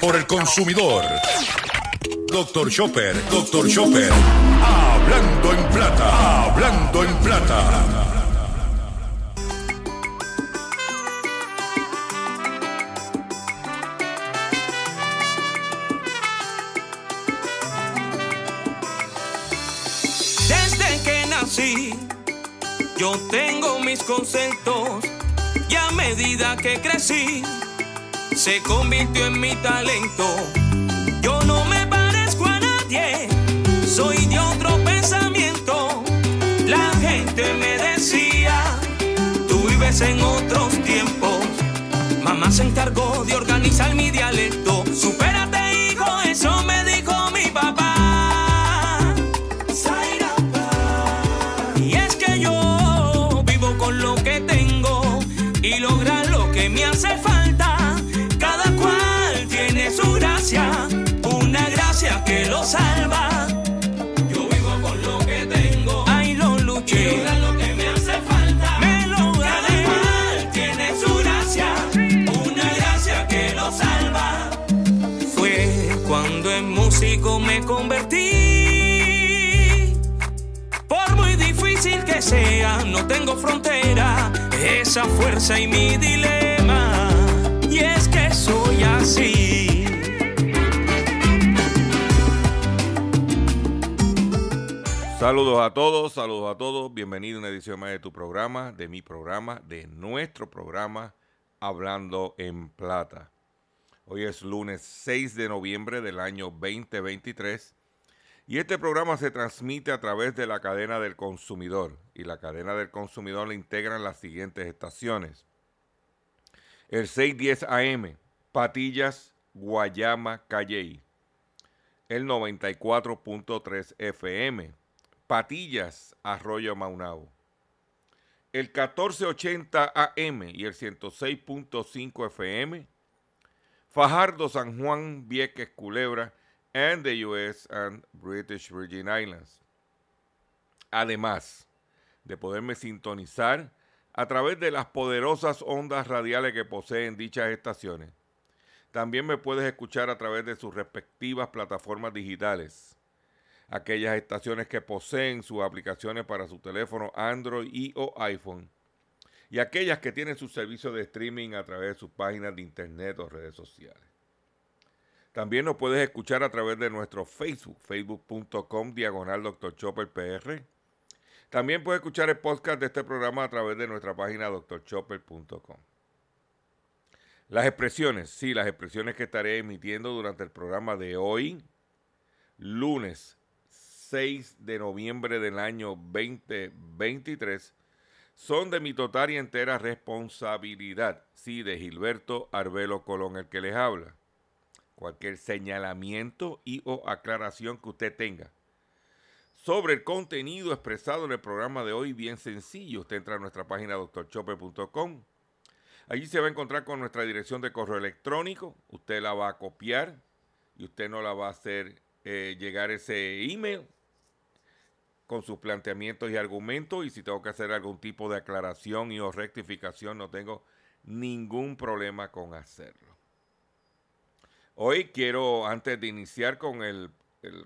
Por el consumidor. Doctor Chopper, Doctor Chopper. Hablando en plata, hablando en plata. Desde que nací, yo tengo mis conceptos y a medida que crecí, se convirtió en mi talento. Yo no me parezco a nadie, soy de otro pensamiento. La gente me decía, tú vives en otros tiempos. Mamá se encargó de organizar mi dialecto. Supérate, hijo, eso me dijo mi papá. Y es que yo vivo con lo que tengo y lograr lo que me hace falta. Músico me convertí. Por muy difícil que sea, no tengo frontera. Esa fuerza y mi dilema. Y es que soy así. Saludos a todos, saludos a todos. Bienvenido a una edición más de tu programa, de mi programa, de nuestro programa, Hablando en Plata. Hoy es lunes 6 de noviembre del año 2023 y este programa se transmite a través de la cadena del consumidor y la cadena del consumidor le integran las siguientes estaciones. El 610 AM, Patillas, Guayama, Calley. El 94.3 FM, Patillas, Arroyo Maunao. El 1480 AM y el 106.5 FM, Fajardo, San Juan, Vieques, Culebra, and the US and British Virgin Islands. Además de poderme sintonizar a través de las poderosas ondas radiales que poseen dichas estaciones, también me puedes escuchar a través de sus respectivas plataformas digitales. Aquellas estaciones que poseen sus aplicaciones para su teléfono Android y o iPhone. Y aquellas que tienen su servicio de streaming a través de sus páginas de internet o redes sociales. También nos puedes escuchar a través de nuestro Facebook, facebook.com diagonal Dr. Chopper PR. También puedes escuchar el podcast de este programa a través de nuestra página drchopper.com. Las expresiones, sí, las expresiones que estaré emitiendo durante el programa de hoy, lunes 6 de noviembre del año 2023, son de mi total y entera responsabilidad, sí, de Gilberto Arbelo Colón, el que les habla. Cualquier señalamiento y o aclaración que usted tenga sobre el contenido expresado en el programa de hoy, bien sencillo. Usted entra a nuestra página doctorchopper.com. Allí se va a encontrar con nuestra dirección de correo electrónico. Usted la va a copiar y usted no la va a hacer eh, llegar ese email con sus planteamientos y argumentos. Y si tengo que hacer algún tipo de aclaración y o rectificación, no tengo ningún problema con hacerlo. Hoy quiero, antes de iniciar con el,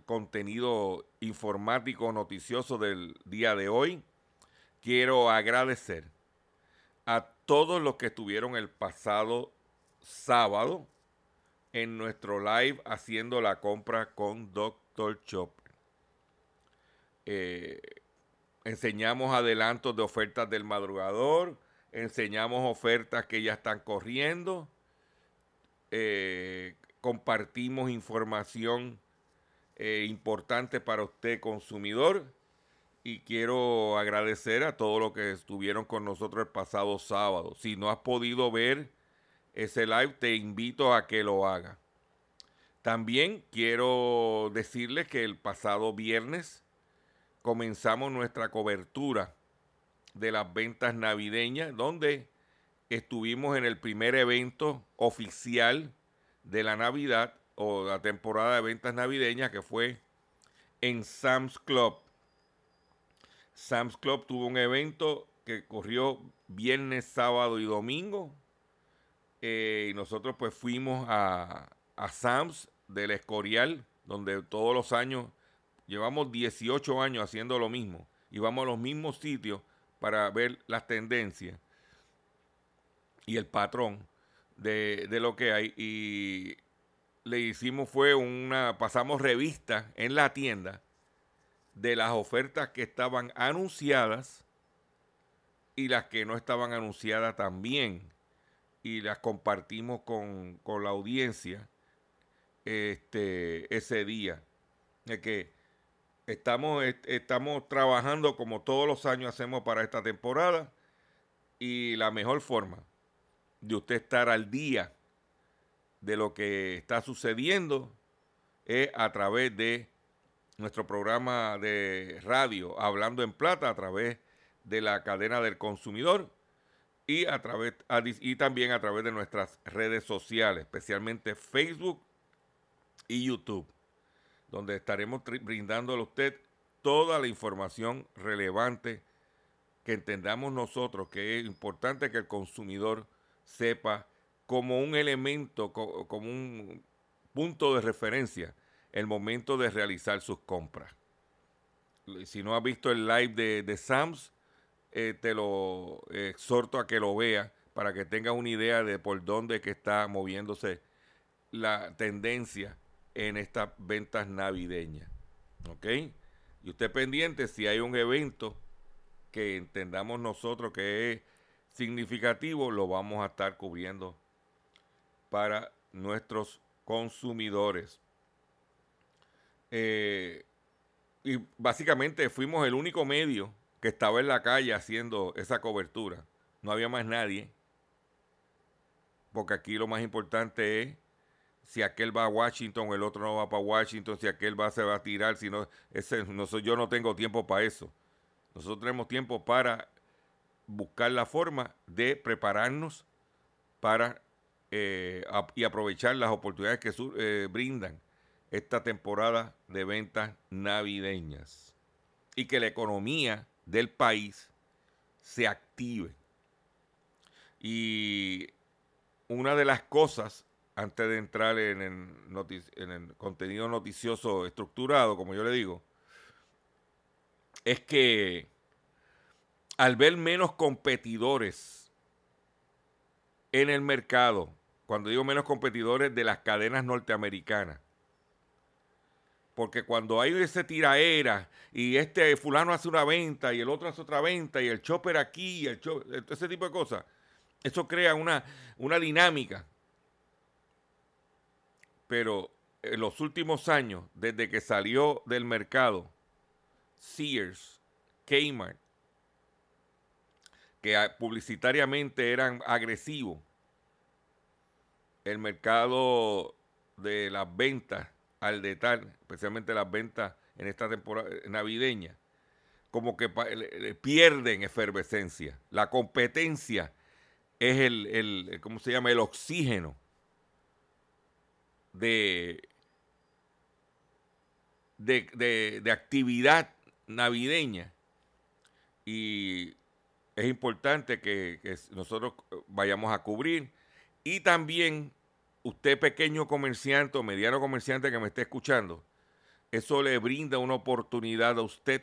contenido informático noticioso del día de hoy, quiero agradecer a todos los que estuvieron el pasado sábado en nuestro live haciendo la compra con Dr. Chopper. Eh, enseñamos adelantos de ofertas del madrugador, enseñamos ofertas que ya están corriendo. Eh, compartimos información eh, importante para usted consumidor y quiero agradecer a todos los que estuvieron con nosotros el pasado sábado. Si no has podido ver ese live, te invito a que lo haga. También quiero decirles que el pasado viernes comenzamos nuestra cobertura de las ventas navideñas, donde estuvimos en el primer evento oficial de la Navidad o la temporada de ventas navideñas que fue en Sam's Club. Sam's Club tuvo un evento que corrió viernes, sábado y domingo. Eh, y nosotros pues fuimos a, a Sam's del Escorial, donde todos los años, llevamos 18 años haciendo lo mismo. Y vamos a los mismos sitios para ver las tendencias y el patrón de, de lo que hay. Y le hicimos fue una, pasamos revista en la tienda de las ofertas que estaban anunciadas y las que no estaban anunciadas también. Y las compartimos con, la audiencia este, ese día. De que estamos, estamos trabajando como todos los años hacemos para esta temporada. Y la mejor forma de usted estar al día de lo que está sucediendo es a través de nuestro programa de radio Hablando en Plata, a través de la cadena del consumidor y, a través, y también a través de nuestras redes sociales, especialmente Facebook y YouTube, donde estaremos brindándole a usted toda la información relevante que entendamos nosotros que es importante que el consumidor sepa como un elemento, como un punto de referencia el momento de realizar sus compras. Si no has visto el live de, Sams, eh, te lo exhorto a que lo veas para que tengas una idea de por dónde que está moviéndose la tendencia en estas ventas navideñas. ¿Ok? Y usted pendiente si hay un evento que entendamos nosotros que es significativo, lo vamos a estar cubriendo para nuestros consumidores. Eh, y básicamente fuimos el único medio que estaba en la calle haciendo esa cobertura. No había más nadie. Porque aquí lo más importante es si aquel va a Washington, el otro no va para Washington, si aquel va se va a tirar, si no, ese, no yo no tengo tiempo para eso. Nosotros tenemos tiempo para buscar la forma de prepararnos para eh, y aprovechar las oportunidades que eh, brindan esta temporada de ventas navideñas y que la economía del país se active. Y una de las cosas, antes de entrar en el, en el contenido noticioso estructurado, como yo le digo, es que al ver menos competidores en el mercado, cuando digo menos competidores de las cadenas norteamericanas, porque cuando hay ese tiraera y este fulano hace una venta y el otro hace otra venta y el chopper aquí, el ese tipo de cosas, eso crea una, una dinámica. Pero en los últimos años, desde que salió del mercado Sears, Kmart, que publicitariamente eran agresivos, el mercado de las ventas al detalle, especialmente las ventas en esta temporada navideña, como que pierden efervescencia. La competencia es el, el, ¿cómo se llama? El oxígeno de, de, de actividad navideña. Y es importante que, que nosotros vayamos a cubrir. Y también usted pequeño comerciante o mediano comerciante que me esté escuchando, eso le brinda una oportunidad a usted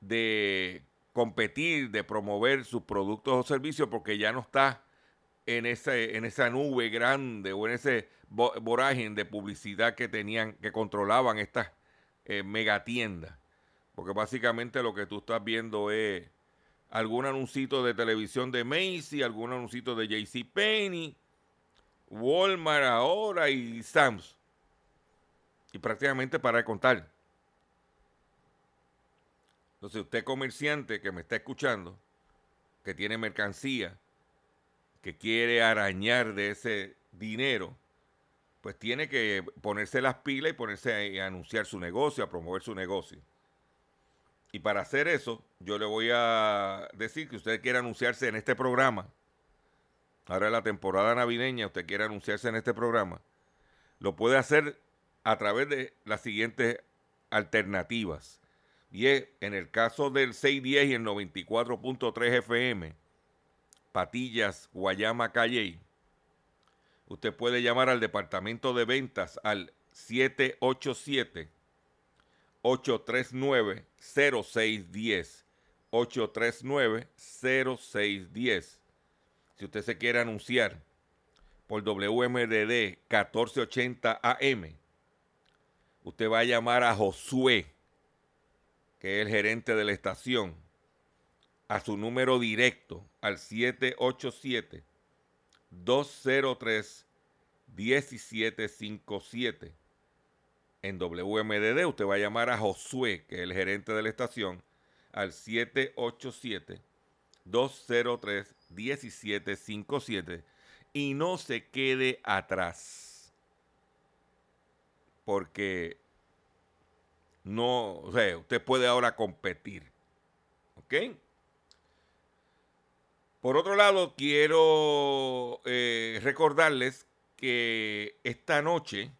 de competir, de promover sus productos o servicios porque ya no está en, ese, en esa nube grande o en ese vorágine de publicidad que tenían, que controlaban estas eh, megatiendas. Porque básicamente lo que tú estás viendo es algún anuncito de televisión de Macy, algún anuncito de JC Penney, Walmart ahora y Sam's. Y prácticamente para contar. Entonces, usted comerciante que me está escuchando, que tiene mercancía, que quiere arañar de ese dinero, pues tiene que ponerse las pilas y ponerse a, anunciar su negocio, a promover su negocio. Y para hacer eso, yo le voy a decir que usted quiere anunciarse en este programa. Ahora en la temporada navideña, usted quiere anunciarse en este programa. Lo puede hacer a través de las siguientes alternativas. Y es, en el caso del 610 y el 94.3 FM, Patillas, Guayama, Calle, usted puede llamar al departamento de ventas al 787 839 0610 839 0610 si usted se quiere anunciar por WMDD 1480 AM usted va a llamar a Josué, que es el gerente de la estación, a su número directo al 787 203 1757. En WMDD usted va a llamar a Josué, que es el gerente de la estación, al 787 203 1757 y no se quede atrás porque no, o sea, usted puede ahora competir. ¿Ok? Por otro lado, quiero eh, recordarles que esta noche,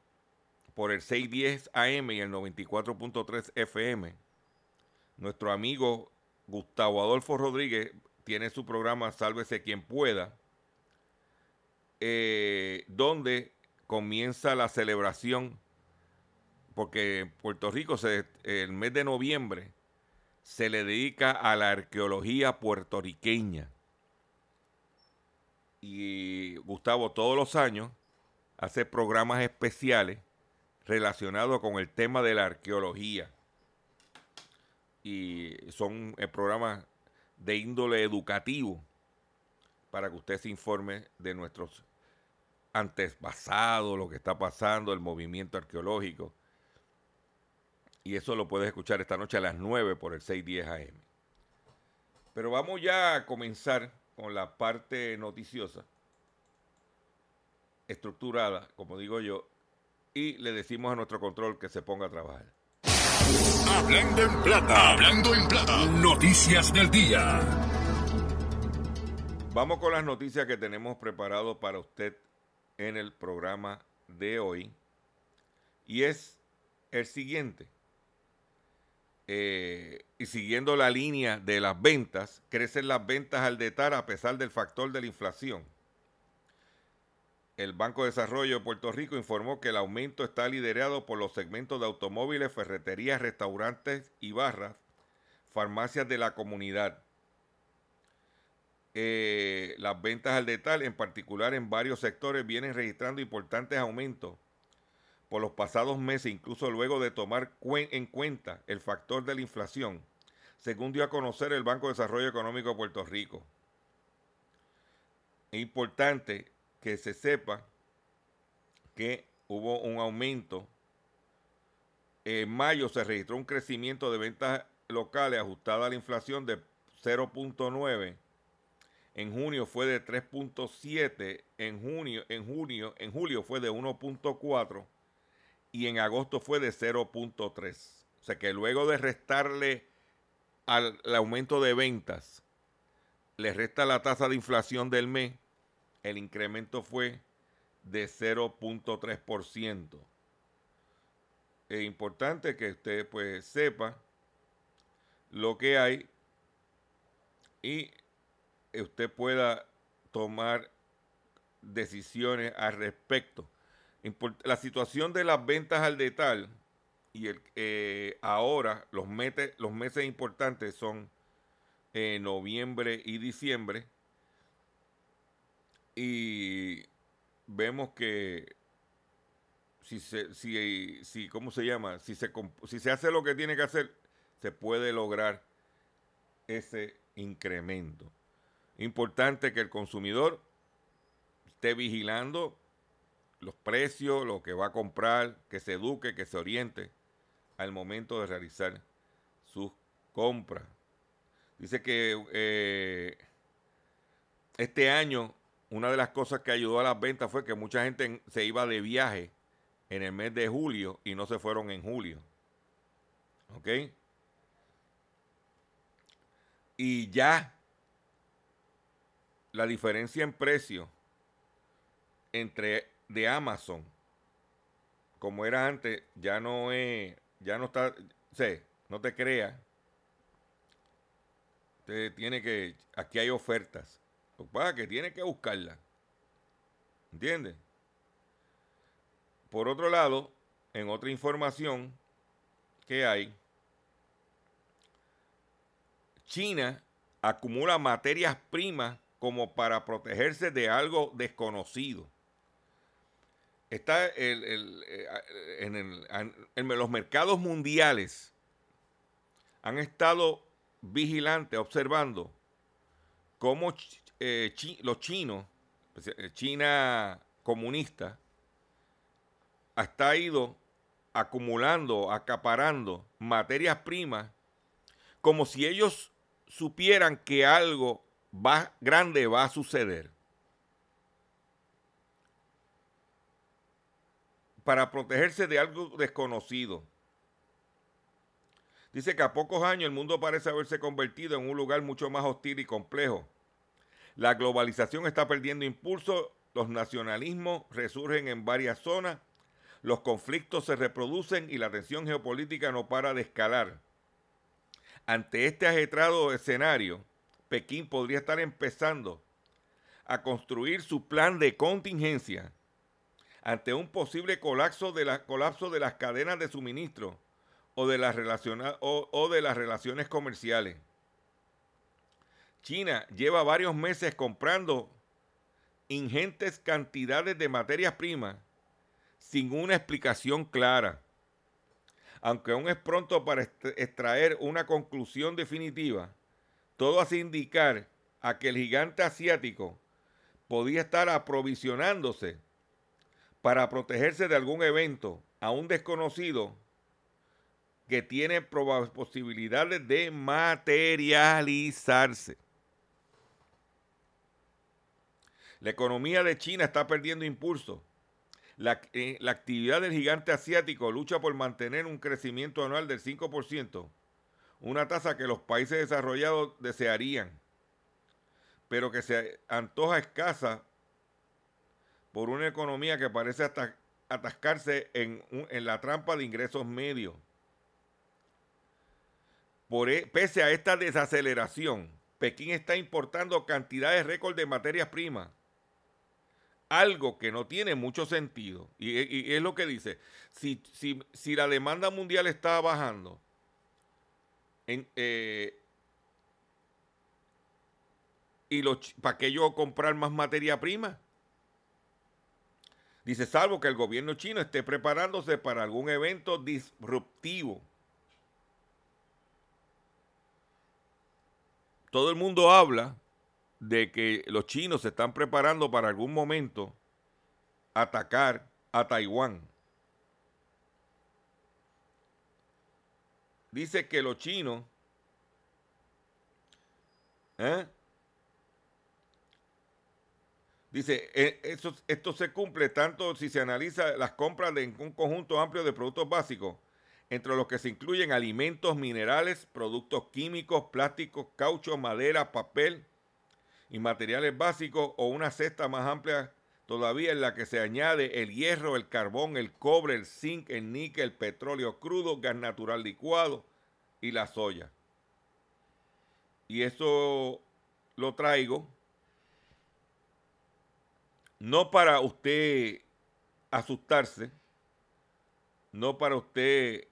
por el 610 AM y el 94.3 FM, nuestro amigo Gustavo Adolfo Rodríguez tiene su programa Sálvese quien pueda, eh, donde comienza la celebración porque en Puerto Rico el mes de noviembre se le dedica a la arqueología puertorriqueña. Y Gustavo todos los años hace programas especiales relacionados con el tema de la arqueología. Y son eh, programas de índole educativo para que usted se informe de nuestros antepasados, lo que está pasando, el movimiento arqueológico y eso lo puedes escuchar esta noche a las 9 por el 610 AM. Pero vamos ya a comenzar con la parte noticiosa, estructurada, como digo yo, y le decimos a nuestro control que se ponga a trabajar. Hablando en plata, hablando en plata, noticias del día. Vamos con las noticias que tenemos preparado para usted en el programa de hoy. Y es el siguiente. Eh, y siguiendo la línea de las ventas, crecen las ventas al detar a pesar del factor de la inflación. El Banco de Desarrollo de Puerto Rico informó que el aumento está liderado por los segmentos de automóviles, ferreterías, restaurantes y barras, farmacias de la comunidad. Eh, las ventas al detal, en particular en varios sectores, vienen registrando importantes aumentos por los pasados meses, incluso luego de tomar en cuenta el factor de la inflación, según dio a conocer el Banco de Desarrollo Económico de Puerto Rico. Es importante que se sepa que hubo un aumento. En mayo se registró un crecimiento de ventas locales ajustada a la inflación de 0.9. En junio fue de 3.7, en junio, en junio, en julio fue de 1.4 y en agosto fue de 0.3. O sea que luego de restarle al aumento de ventas, le resta la tasa de inflación del mes, el incremento fue de 0.3%. Es importante que usted pues sepa lo que hay y usted pueda tomar decisiones al respecto la situación de las ventas al detal y eh, ahora los, los meses importantes son eh, noviembre y diciembre y vemos que si se, si, si, ¿cómo se llama? Si se, si se hace lo que tiene que hacer, se puede lograr ese incremento. Importante que el consumidor esté vigilando los precios, lo que va a comprar, que se eduque, que se oriente al momento de realizar sus compras. Dice que eh, este año una de las cosas que ayudó a las ventas fue que mucha gente se iba de viaje en el mes de julio y no se fueron en julio. ¿Ok? Y ya la diferencia en precio entre de Amazon, como era antes, ya no es, ya no está, sé, no te creas. Te tiene que, aquí hay ofertas. Para que tiene que buscarla. ¿Entiendes? Por otro lado, en otra información que hay, China acumula materias primas como para protegerse de algo desconocido. Está eh, en, los mercados mundiales han estado vigilantes, observando cómo eh, los chinos, pues, eh, China comunista, ha ido acumulando, acaparando materias primas, como si ellos supieran que algo va, grande va a suceder. Para protegerse de algo desconocido. Dice que a pocos años el mundo parece haberse convertido en un lugar mucho más hostil y complejo. La globalización está perdiendo impulso, los nacionalismos resurgen en varias zonas, los conflictos se reproducen y la tensión geopolítica no para de escalar. Ante este ajetrado escenario, Pekín podría estar empezando a construir su plan de contingencia ante un posible colapso de, colapso de las cadenas de suministro o de, las o de las relaciones comerciales. China lleva varios meses comprando ingentes cantidades de materias primas sin una explicación clara. Aunque aún es pronto para extraer una conclusión definitiva, todo hace indicar a que el gigante asiático podía estar aprovisionándose para protegerse de algún evento aún desconocido que tiene posibilidades de materializarse. La economía de China está perdiendo impulso. La, eh, la, actividad del gigante asiático lucha por mantener un crecimiento anual del 5%, una tasa que los países desarrollados desearían, pero que se antoja escasa por una economía que parece atascarse en, la trampa de ingresos medios. Por, e, pese a esta desaceleración, Pekín está importando cantidades récord de materias primas. Algo que no tiene mucho sentido. Y, es lo que dice. Si, si la demanda mundial está bajando, eh, ¿Y para qué yo comprar más materia prima? Dice, salvo que el gobierno chino esté preparándose para algún evento disruptivo. Todo el mundo habla de que los chinos se están preparando para algún momento atacar a Taiwán. dice que los chinos ¿eh? Dice, eh, esto, esto, se cumple tanto si se analiza las compras de un conjunto amplio de productos básicos, entre los que se incluyen alimentos, minerales, productos químicos, plásticos, caucho, madera, papel y materiales básicos, o una cesta más amplia todavía en la que se añade el hierro, el carbón, el cobre, el zinc, el níquel, el petróleo crudo, gas natural licuado y la soya. Y eso lo traigo no para usted asustarse, no para usted,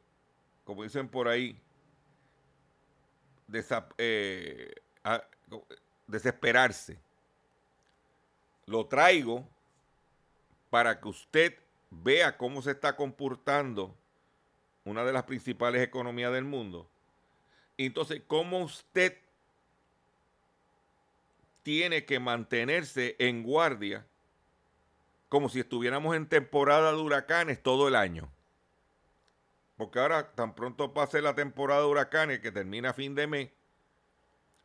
como dicen por ahí, eh, desesperarse. Lo traigo para que usted vea cómo se está comportando una de las principales economías del mundo. Entonces, ¿cómo usted tiene que mantenerse en guardia como si estuviéramos en temporada de huracanes todo el año? Porque ahora tan pronto pase la temporada de huracanes que termina a fin de mes,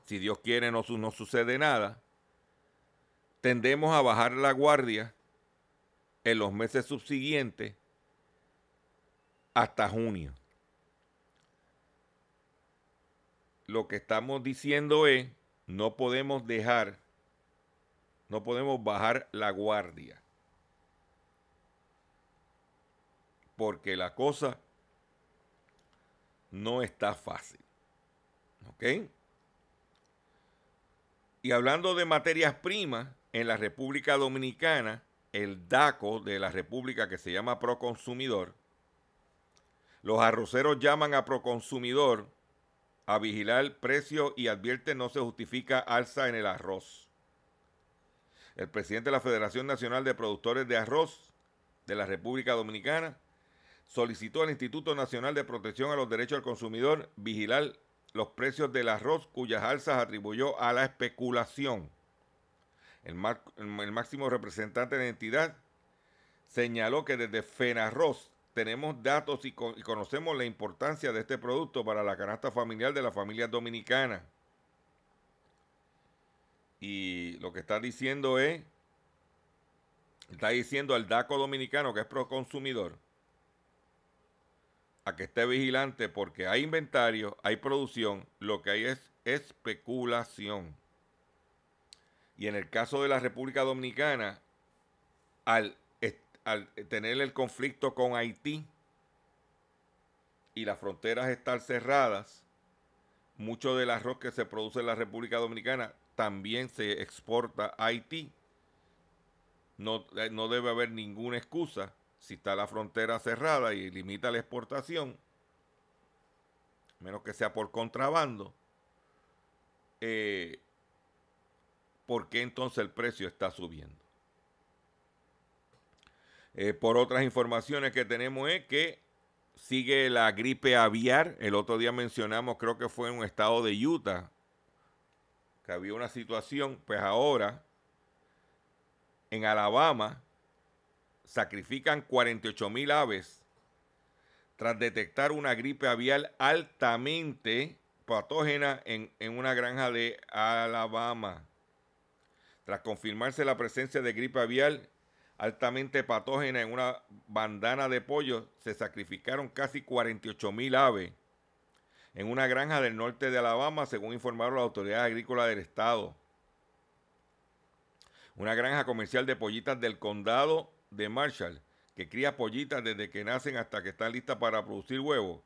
si Dios quiere no, no sucede nada, tendemos a bajar la guardia en los meses subsiguientes hasta junio. Lo que estamos diciendo es, no podemos dejar, no podemos bajar la guardia. Porque la cosa no está fácil. ¿Ok? Y hablando de materias primas, en la República Dominicana, el DACO de la República que se llama Proconsumidor, los arroceros llaman a Proconsumidor a vigilar precio y advierte no se justifica alza en el arroz. El presidente de la Federación Nacional de Productores de Arroz de la República Dominicana solicitó al Instituto Nacional de Protección a los Derechos del Consumidor vigilar los precios del arroz cuyas alzas atribuyó a la especulación. El, máximo representante de la entidad señaló que desde FENARROZ tenemos datos y, conocemos la importancia de este producto para la canasta familiar de la familia dominicana. Y lo que está diciendo es, está diciendo al DACO dominicano que es pro consumidor, a que esté vigilante porque hay inventario, hay producción, lo que hay es especulación. Y en el caso de la República Dominicana, al, al tener el conflicto con Haití y las fronteras estar cerradas, mucho del arroz que se produce en la República Dominicana también se exporta a Haití. No, eh, no debe haber ninguna excusa si está la frontera cerrada y limita la exportación, menos que sea por contrabando, eh, ¿por qué entonces el precio está subiendo? Eh, por otras informaciones que tenemos es que sigue la gripe aviar. El otro día mencionamos, creo que fue en un estado de Utah, que había una situación, pues ahora en Alabama sacrifican 48 mil aves tras detectar una gripe aviar altamente patógena en, en, una granja de Alabama. Tras confirmarse la presencia de gripe aviar altamente patógena en una bandana de pollo, se sacrificaron casi 48 mil aves en una granja del norte de Alabama, según informaron las autoridades agrícolas del estado. Una granja comercial de pollitas del condado de Marshall, que cría pollitas desde que nacen hasta que están listas para producir huevos,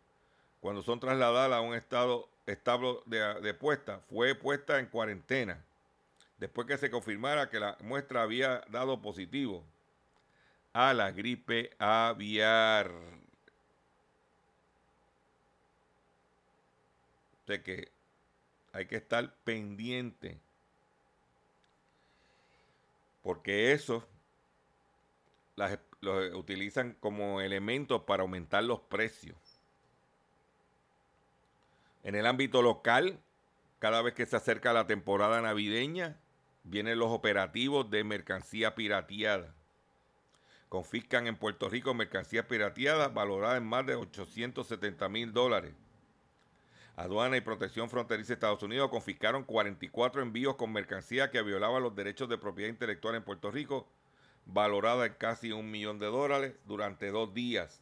cuando son trasladadas a un estado estable de, puesta, fue puesta en cuarentena, después que se confirmara que la muestra había dado positivo a la gripe aviar. De que hay que estar pendiente. Porque eso las, los utilizan como elementos para aumentar los precios. En el ámbito local, cada vez que se acerca la temporada navideña, vienen los operativos de mercancía pirateada. Confiscan en Puerto Rico mercancía pirateada valorada en más de 870 mil dólares. Aduana y Protección Fronteriza de Estados Unidos confiscaron 44 envíos con mercancía que violaban los derechos de propiedad intelectual en Puerto Rico valorada en casi un millón de dólares durante dos días.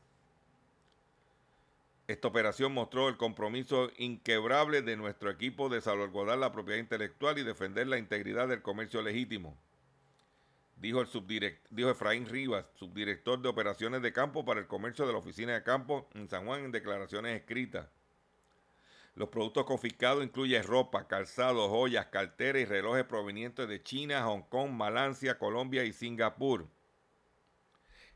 Esta operación mostró el compromiso inquebrable de nuestro equipo de salvaguardar la propiedad intelectual y defender la integridad del comercio legítimo, dijo, el dijo Efraín Rivas, subdirector de operaciones de campo para el comercio de la oficina de campo en San Juan en declaraciones escritas. Los productos confiscados incluyen ropa, calzado, joyas, carteras y relojes provenientes de China, Hong Kong, Malasia, Colombia y Singapur.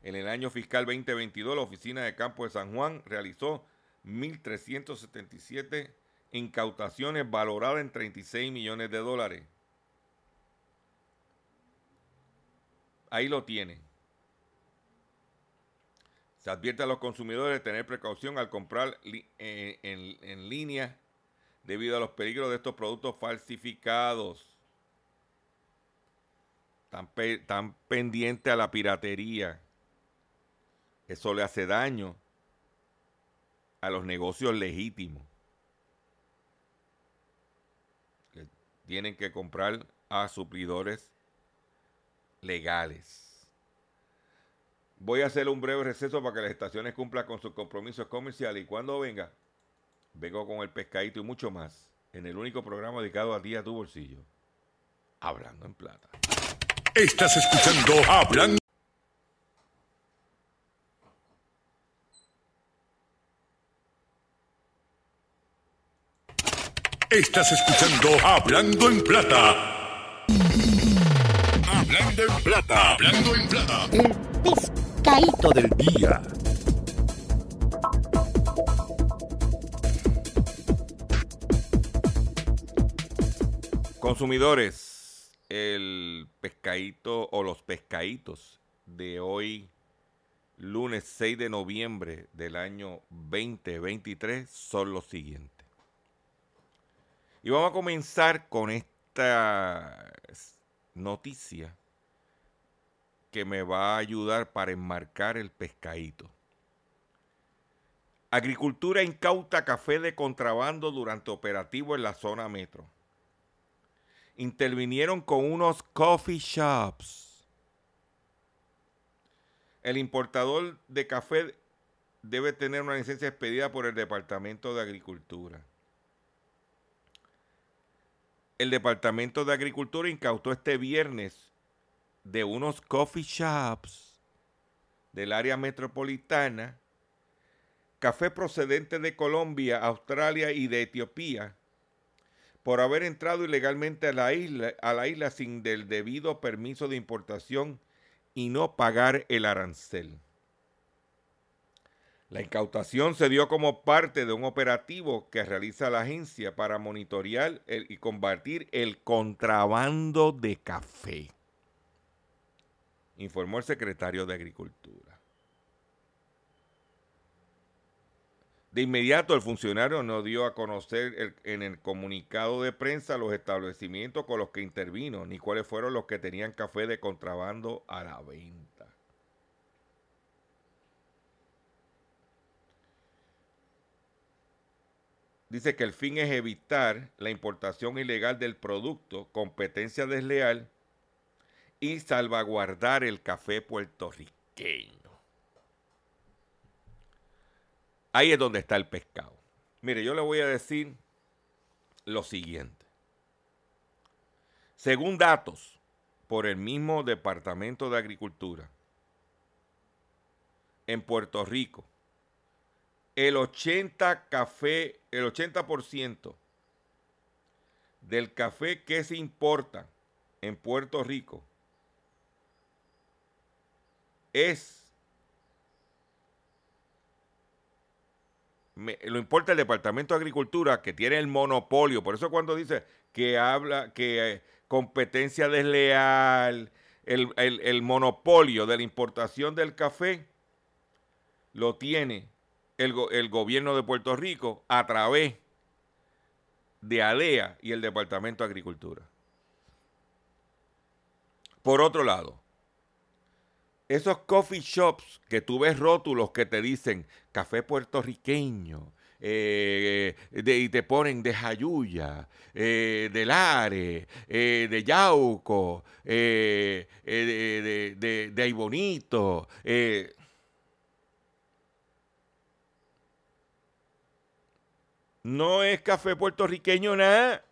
En el año fiscal 2022, la Oficina de Campo de San Juan realizó 1.377 incautaciones valoradas en 36 millones de dólares. Ahí lo tienen. Se advierte a los consumidores de tener precaución al comprar eh, en, línea debido a los peligros de estos productos falsificados. Están, pendientes a la piratería. Eso le hace daño a los negocios legítimos. tienen que comprar a suplidores legales. Voy a hacer un breve receso para que las estaciones cumplan con sus compromisos comerciales y cuando venga, vengo con el pescadito y mucho más en el único programa dedicado a ti a tu bolsillo. Hablando en plata. Estás escuchando Hablando. Estás escuchando Hablando en Plata. Hablando en Plata. Hablando en Plata. El pescadito del día. Consumidores, el pescadito o los pescaditos de hoy, lunes 6 de noviembre del año 2023, son los siguientes. Y vamos a comenzar con esta noticia que me va a ayudar para enmarcar el pescadito. Agricultura incauta café de contrabando durante operativo en la zona metro. Intervinieron con unos coffee shops. El importador de café debe tener una licencia expedida por el Departamento de Agricultura. El Departamento de Agricultura incautó este viernes de unos coffee shops del área metropolitana café procedente de Colombia, Australia y de Etiopía por haber entrado ilegalmente a la isla, a la isla sin del debido permiso de importación y no pagar el arancel. La incautación se dio como parte de un operativo que realiza la agencia para monitorear y combatir el contrabando de café, informó el secretario de Agricultura. De inmediato el funcionario no dio a conocer en el comunicado de prensa los establecimientos con los que intervino, ni cuáles fueron los que tenían café de contrabando a la venta. Dice que el fin es evitar la importación ilegal del producto, competencia desleal y salvaguardar el café puertorriqueño. Ahí es donde está el pescado. Mire, yo le voy a decir lo siguiente. Según datos por el mismo Departamento de Agricultura, en Puerto Rico, el 80 café, el 80% del café que se importa en Puerto Rico es lo importa el Departamento de Agricultura que tiene el monopolio. Por eso cuando dice que habla que eh, competencia desleal, el, monopolio de la importación del café lo tiene el, el gobierno de Puerto Rico a través de ALEA y el Departamento de Agricultura. Por otro lado, esos coffee shops que tú ves rótulos que te dicen café puertorriqueño, eh, y te ponen de Jayuya, eh, de Lare, eh, de Yauco, de, de, de Aybonito. no es café puertorriqueño nada.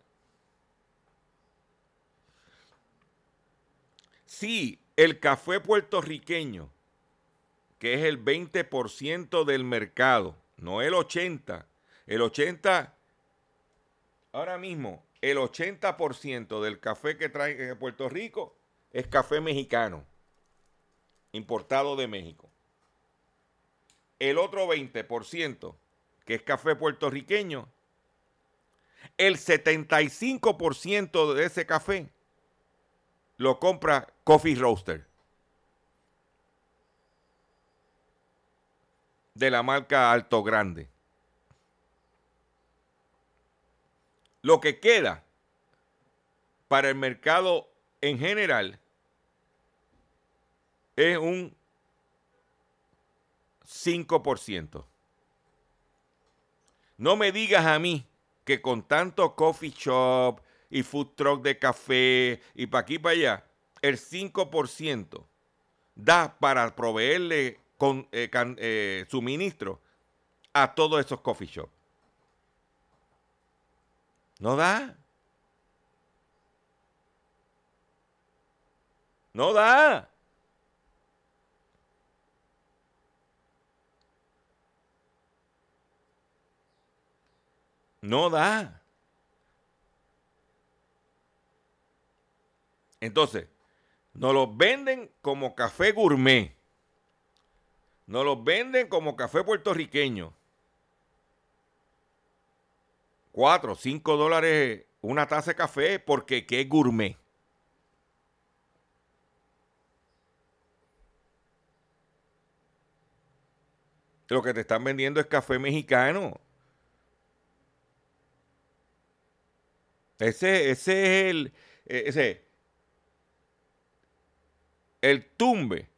Sí, el café puertorriqueño, que es el 20% del mercado, no el 80%, el 80%, ahora mismo, el 80% del café que trae Puerto Rico es café mexicano, importado de México. El otro 20%, que es café puertorriqueño, el 75% de ese café lo compra Coffee Roaster. De la marca Alto Grande. Lo que queda para el mercado en general es un 5%. No me digas a mí que con tanto coffee shop, y food truck de café y para aquí para allá, el 5% da para proveerle con, eh, can- eh, suministro a todos esos coffee shops. No da. No da. No da. Entonces, nos los venden como café gourmet. Nos los venden como café puertorriqueño. Cuatro, cinco dólares una taza de café porque ¿qué gourmet? Lo que te están vendiendo es café mexicano. Ese, ese es el, eh, ese, el tumbe.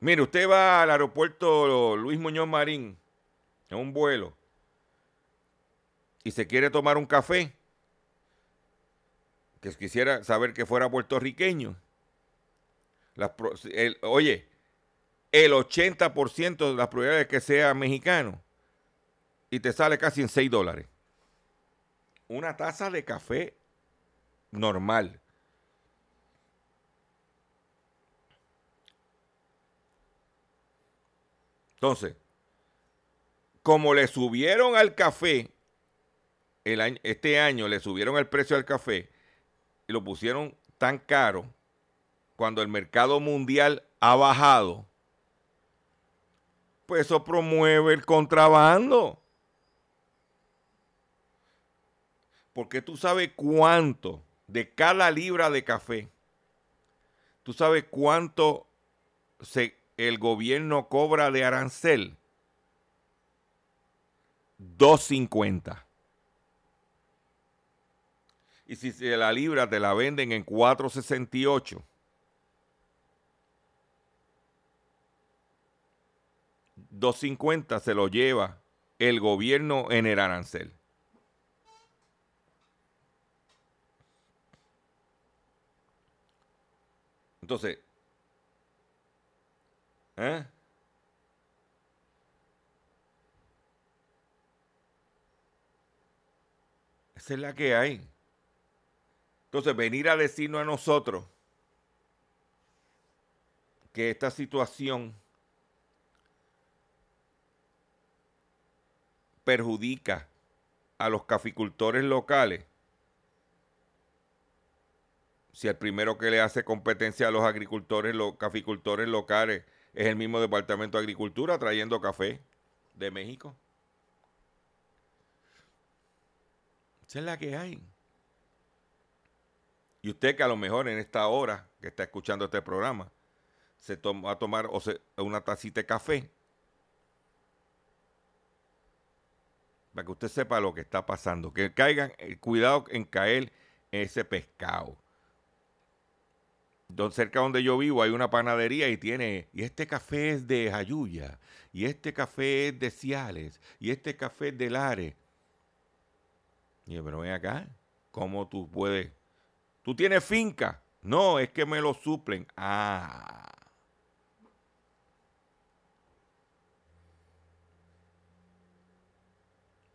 Mire, usted va al aeropuerto Luis Muñoz Marín en un vuelo y se quiere tomar un café, que quisiera saber que fuera puertorriqueño. Las el- oye, el 80% de las probabilidades de que sea mexicano y te sale casi en 6 dólares. Una taza de café normal. Entonces, como le subieron al café, el año- este año le subieron el precio al café y lo pusieron tan caro, cuando el mercado mundial ha bajado, pues eso promueve el contrabando. Porque tú sabes cuánto de cada libra de café, tú sabes cuánto se, el gobierno cobra de arancel. 2.50. Y si la libra te la venden en 4.68. 2.50 se lo lleva el gobierno en el arancel. Entonces, ¿eh? Esa es la que hay. Entonces, venir a decirnos a nosotros que esta situación perjudica a los caficultores locales, si el primero que le hace competencia a los agricultores, los caficultores locales, es el mismo Departamento de Agricultura trayendo café de México. Esa es la que hay. Y usted que a lo mejor en esta hora que está escuchando este programa, se va a tomar o se- una tacita de café, para que usted sepa lo que está pasando. Que caigan, eh, cuidado en caer ese pescado. Don, cerca donde yo vivo hay una panadería y tiene, y este café es de Jayuya, y este café es de Ciales, y este café es de Lares. Y yo, pero ven acá, ¿cómo tú puedes? ¿Tú tienes finca? No, es que me lo suplen. Ah.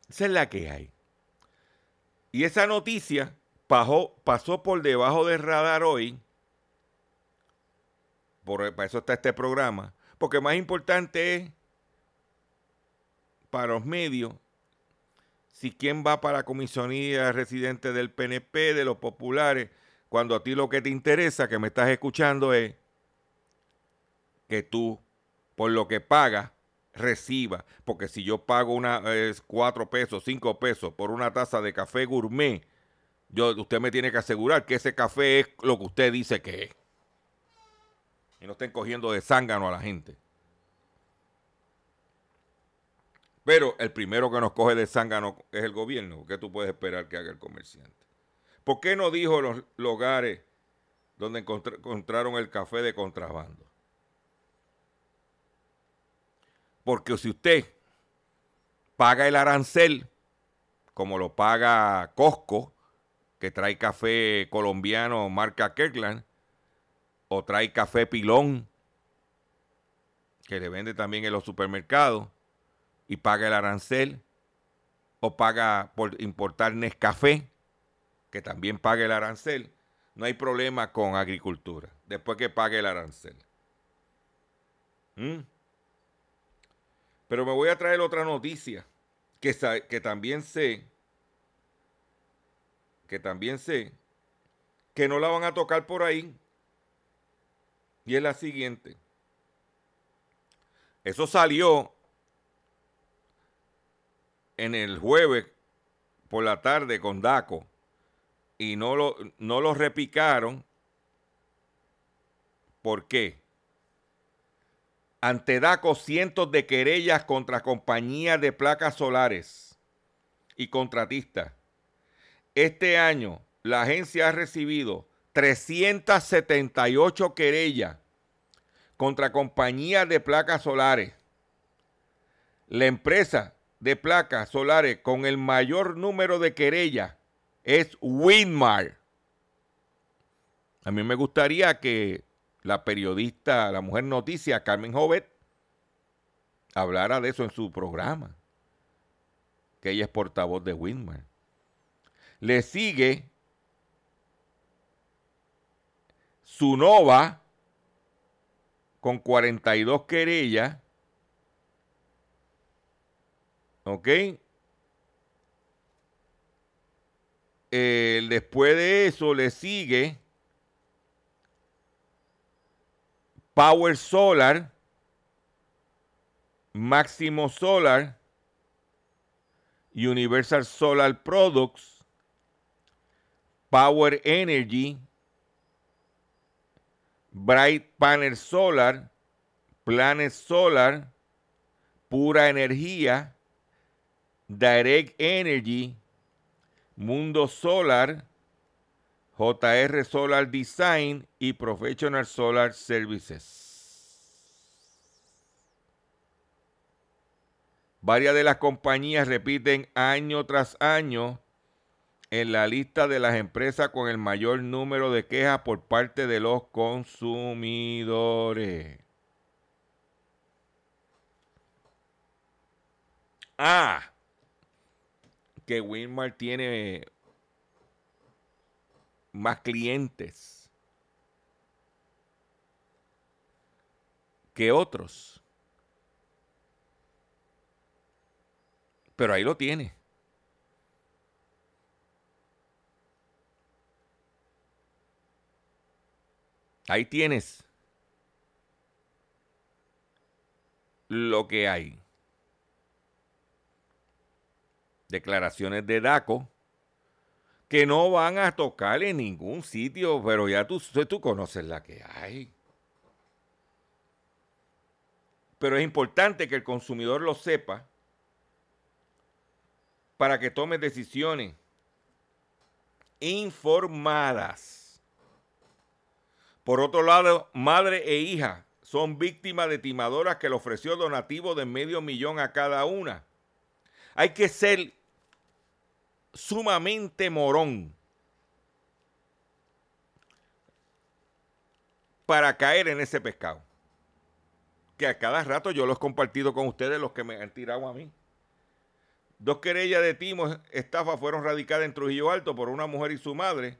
Esa es la que hay. Y esa noticia pasó, pasó por debajo del radar hoy. Por, para eso está este programa. Porque más importante es para los medios si quién va para la comisionía residente del PNP, de los populares, cuando a ti lo que te interesa, que me estás escuchando, es que tú, por lo que pagas, reciba. Porque si yo pago una eh, cuatro pesos, cinco pesos por una taza de café gourmet, yo, usted me tiene que asegurar que ese café es lo que usted dice que es. Y no estén cogiendo de zángano a la gente. Pero el primero que nos coge de zángano es el gobierno. ¿Qué tú puedes esperar que haga el comerciante? ¿Por qué no dijo los lugares donde encontr- encontraron el café de contrabando? Porque si usted paga el arancel, como lo paga Costco, que trae café colombiano marca Kirkland, o trae café pilón, que le vende también en los supermercados, y paga el arancel, o paga por importar Nescafé, que también paga el arancel, no hay problema con agricultura, después que pague el arancel. ¿Mm? Pero me voy a traer otra noticia que, que también sé, que también sé, que no la van a tocar por ahí. Y es la siguiente. Eso salió en el jueves por la tarde con Daco y no lo, no lo repicaron. ¿Por qué? Ante DACO cientos de querellas contra compañías de placas solares y contratistas. Este año la agencia ha recibido 378 querellas contra compañías de placas solares. La empresa de placas solares con el mayor número de querellas es Winmar. A mí me gustaría que la periodista, la mujer noticia, Carmen Jovet, hablara de eso en su programa, que ella es portavoz de Winmar. Le sigue Sunova con 42 querellas. ¿Ok? Eh, después de eso le sigue Power Solar, Máximo Solar, Universal Solar Products, Power Energy, Bright Panel Solar, Planet Solar, Pura Energía, Direct Energy, Mundo Solar, JR Solar Design y Professional Solar Services. Varias de las compañías repiten año tras año en la lista de las empresas con el mayor número de quejas por parte de los consumidores. Ah, que Winmar tiene más clientes que otros. Pero ahí lo tiene. Ahí tienes lo que hay. Declaraciones de DACO que no van a tocar en ningún sitio, pero ya tú, tú conoces la que hay. Pero es importante que el consumidor lo sepa para que tome decisiones informadas. Por otro lado, madre e hija son víctimas de timadoras que le ofreció donativo de medio millón a cada una. Hay que ser sumamente morón para caer en ese pescado. Que a cada rato yo los he compartido con ustedes, los que me han tirado a mí. Dos querellas de timo estafa fueron radicadas en Trujillo Alto por una mujer y su madre,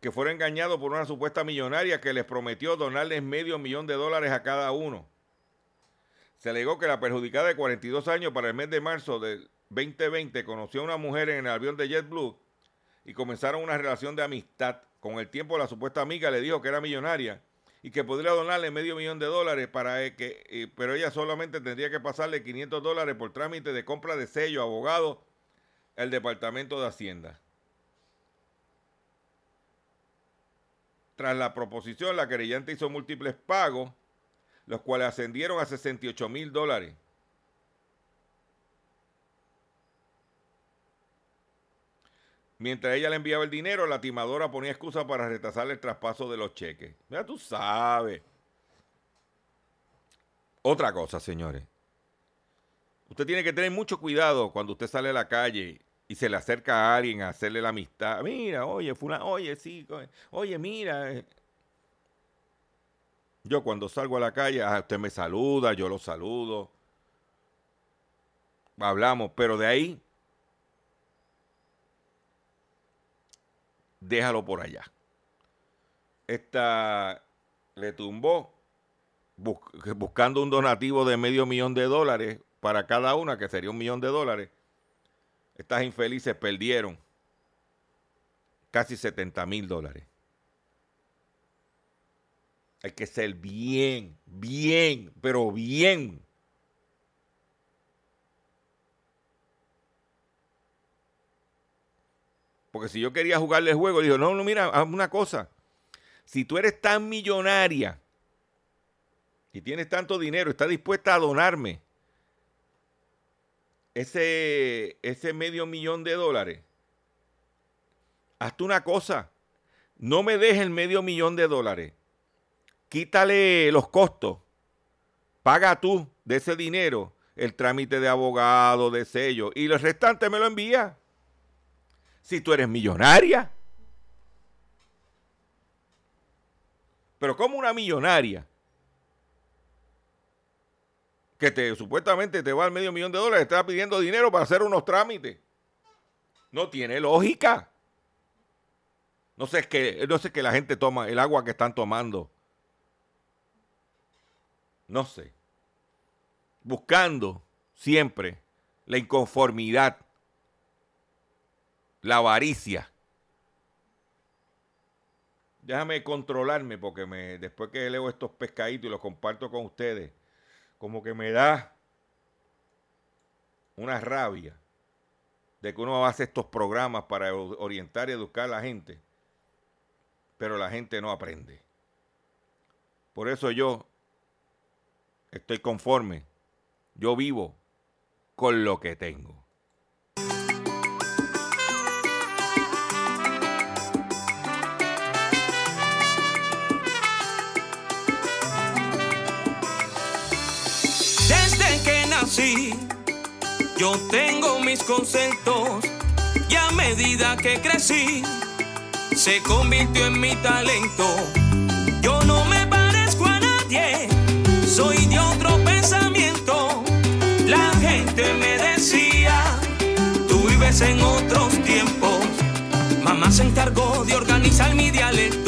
que fueron engañados por una supuesta millonaria que les prometió donarles medio millón de dólares a cada uno. Se alegó que la perjudicada de 42 años para el mes de marzo del 2020 conoció a una mujer en el avión de JetBlue y comenzaron una relación de amistad. Con el tiempo la supuesta amiga le dijo que era millonaria y que podría donarle medio millón de dólares para e, que, eh, pero ella solamente tendría que pasarle 500 dólares por trámite de compra de sello, abogado, el Departamento de Hacienda. Tras la proposición, la querellante hizo múltiples pagos, los cuales ascendieron a 68 mil dólares. Mientras ella le enviaba el dinero, la timadora ponía excusa para retrasar el traspaso de los cheques. Ya tú sabes. Otra cosa, señores. Usted tiene que tener mucho cuidado cuando usted sale a la calle y se le acerca a alguien a hacerle la amistad. Mira, oye, fulano, oye, sí, oye, mira. Eh". Yo cuando salgo a la calle, ah, usted me saluda, yo lo saludo. Hablamos, pero de ahí, déjalo por allá. Esta le tumbó buscando un donativo de medio millón de dólares para cada una, que sería un millón de dólares. Estas infelices perdieron casi 70 mil dólares. Hay que ser bien, bien, pero bien. Porque si yo quería jugarle el juego, digo, no, no, mira, haz una cosa. Si tú eres tan millonaria y tienes tanto dinero, estás dispuesta a donarme ese, ese medio millón de dólares, hazte una cosa. No me dejes el medio millón de dólares quítale los costos, paga tú de ese dinero el trámite de abogado, de sello, y el restante me lo envía. Si tú eres millonaria. Pero como una millonaria que te supuestamente te va al medio millón de dólares, está pidiendo dinero para hacer unos trámites. No tiene lógica. No sé, que, no sé que la gente toma el agua que están tomando no sé, buscando siempre la inconformidad, la avaricia. Déjame controlarme porque me, después que leo estos pescaditos y los comparto con ustedes, como que me da una rabia de que uno hace estos programas para orientar y educar a la gente, pero la gente no aprende. Por eso yo estoy conforme. Yo vivo con lo que tengo. Yo tengo mis conceptos y a medida que crecí, se convirtió en mi talento. Yo no me parezco a nadie soy de otro pensamiento. La gente me decía, tú vives en otros tiempos. Mamá se encargó de organizar mi dialecto.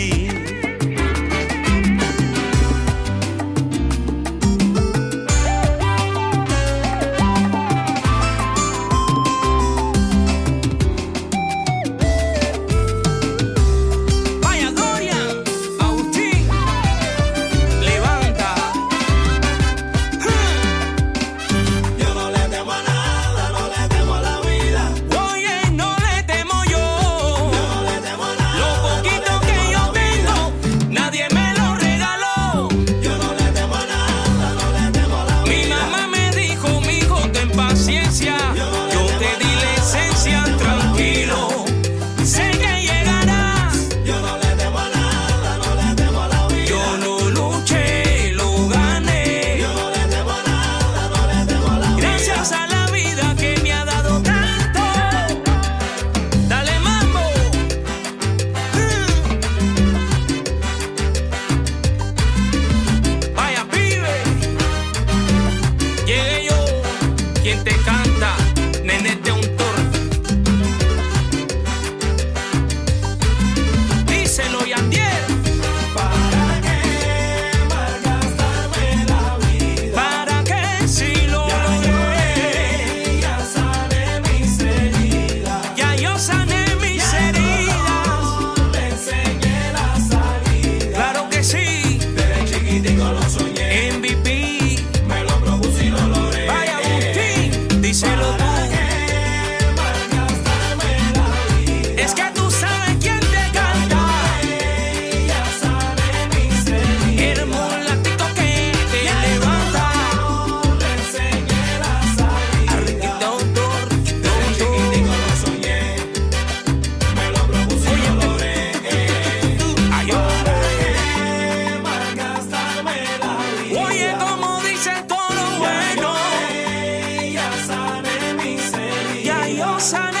Shining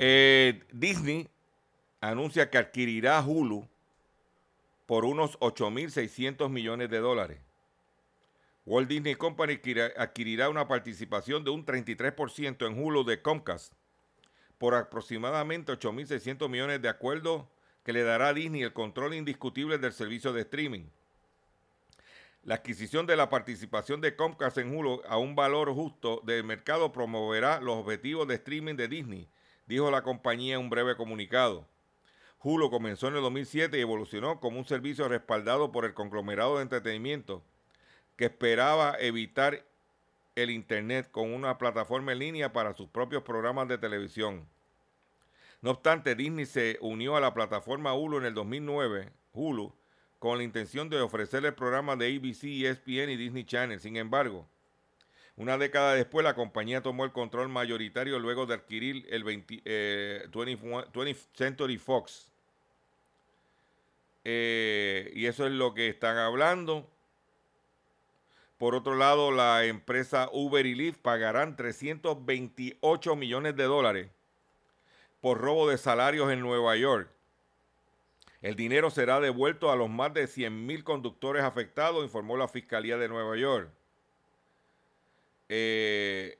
Eh, Disney anuncia que adquirirá Hulu por unos 8.600 millones de dólares. Walt Disney Company adquirirá una participación de un 33% en Hulu de Comcast por aproximadamente 8.600 millones de acuerdo que le dará a Disney el control indiscutible del servicio de streaming. La adquisición de la participación de Comcast en Hulu a un valor justo del mercado promoverá los objetivos de streaming de Disney dijo la compañía en un breve comunicado. Hulu comenzó en el 2007 y evolucionó como un servicio respaldado por el conglomerado de entretenimiento que esperaba evitar el Internet con una plataforma en línea para sus propios programas de televisión. No obstante, Disney se unió a la plataforma Hulu en el 2009, Hulu, con la intención de ofrecer el programa de ABC, ESPN y Disney Channel. Sin embargo, una década después, la compañía tomó el control mayoritario luego de adquirir el 20, eh, 20th Century Fox. Eh, y eso es lo que están hablando. Por otro lado, la empresa Uber y Lyft pagarán 328 millones de dólares por robo de salarios en Nueva York. El dinero será devuelto a los más de 100 mil conductores afectados, informó la Fiscalía de Nueva York. Eh,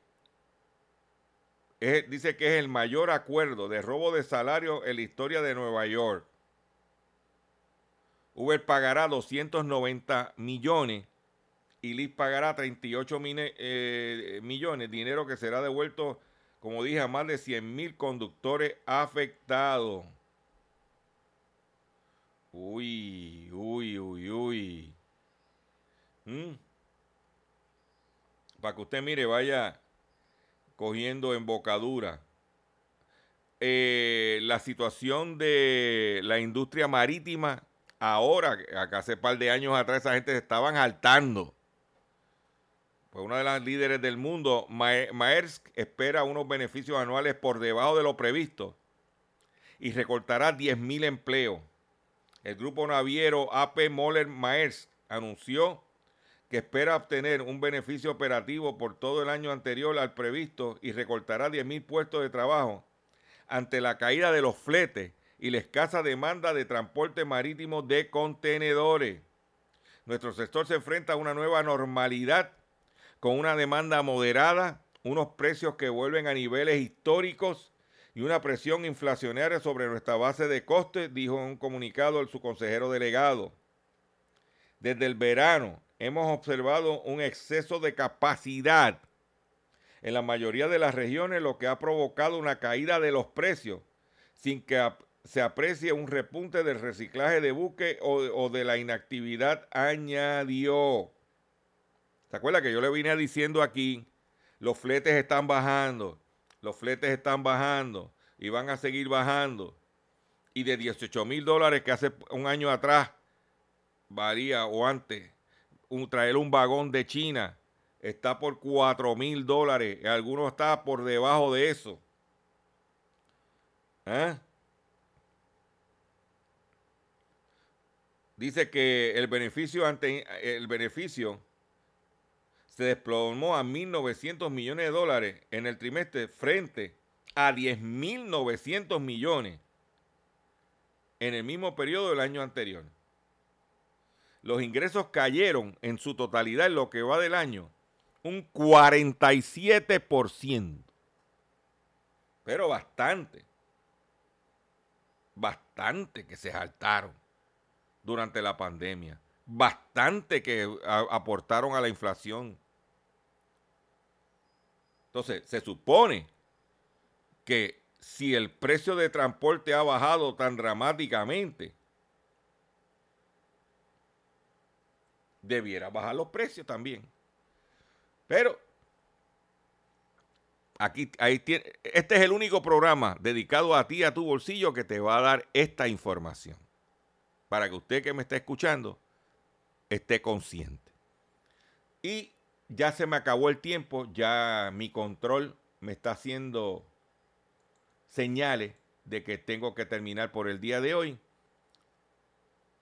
dice que es el mayor acuerdo de robo de salario en la historia de Nueva York. Uber pagará 290 millones y Lyft pagará 38 eh, millones, dinero que será devuelto, como dije, a más de 100 mil conductores afectados. Uy, uy, uy, uy. ¿Mm? Para que usted mire, vaya cogiendo embocadura. Eh, la situación de la industria marítima, ahora, acá hace par de años atrás, esa gente se estaban saltando. Pues una de las líderes del mundo, Maersk, espera unos beneficios anuales por debajo de lo previsto y recortará 10.000 empleos. El grupo naviero AP Moller Maersk anunció que espera obtener un beneficio operativo por todo el año anterior al previsto y recortará 10.000 puestos de trabajo ante la caída de los fletes y la escasa demanda de transporte marítimo de contenedores. Nuestro sector se enfrenta a una nueva normalidad con una demanda moderada, unos precios que vuelven a niveles históricos y una presión inflacionaria sobre nuestra base de costes, dijo en un comunicado el subconsejero delegado. Desde el verano, hemos observado un exceso de capacidad en la mayoría de las regiones, lo que ha provocado una caída de los precios sin que se aprecie un repunte del reciclaje de buque o, de la inactividad, añadió. ¿Se acuerda que yo le vine diciendo aquí, los fletes están bajando, los fletes están bajando y van a seguir bajando? Y de 18 mil dólares que hace un año atrás varía o antes traer un vagón de China está por 4 mil dólares. Algunos está por debajo de eso. ¿Eh? dice que el beneficio ante el beneficio se desplomó a 1.900 millones de dólares en el trimestre frente a 10.900 millones en el mismo periodo del año anterior. Los ingresos cayeron en su totalidad en lo que va del año un 47%. Pero bastante. Bastante que se saltaron durante la pandemia. Bastante que aportaron a la inflación. Entonces, se supone que si el precio de transporte ha bajado tan dramáticamente, debiera bajar los precios también. Pero aquí ahí tiene, este es el único programa dedicado a ti, a tu bolsillo, que te va a dar esta información. Para que usted que me está escuchando esté consciente. Y ya se me acabó el tiempo, ya mi control me está haciendo señales de que tengo que terminar por el día de hoy.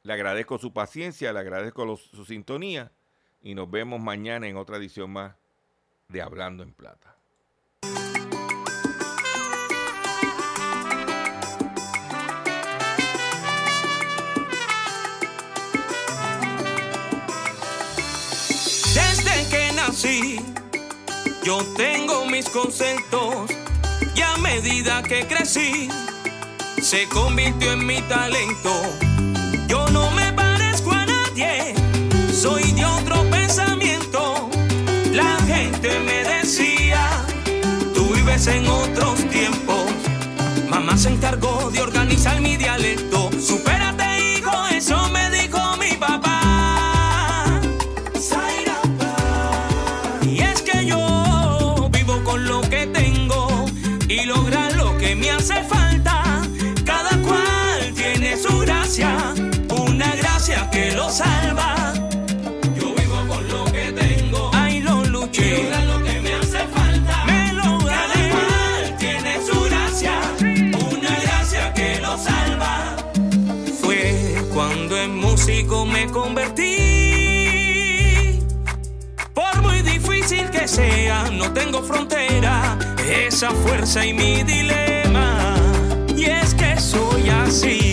Le agradezco su paciencia, le agradezco su sintonía y nos vemos mañana en otra edición más de Hablando en Plata. Desde que nací, yo tengo mis conceptos y a medida que crecí, se convirtió en mi talento. Soy de otro pensamiento. La gente me decía, tú vives en otros tiempos. Mamá se encargó de organizar mi dialecto. Supérate, hijo, eso me dijo mi papá. Y es que yo vivo con lo que tengo y lograr lo que me hace falta. Me convertí. Por muy difícil que sea, no tengo frontera. Esa fuerza y mi dilema. Y es que soy así.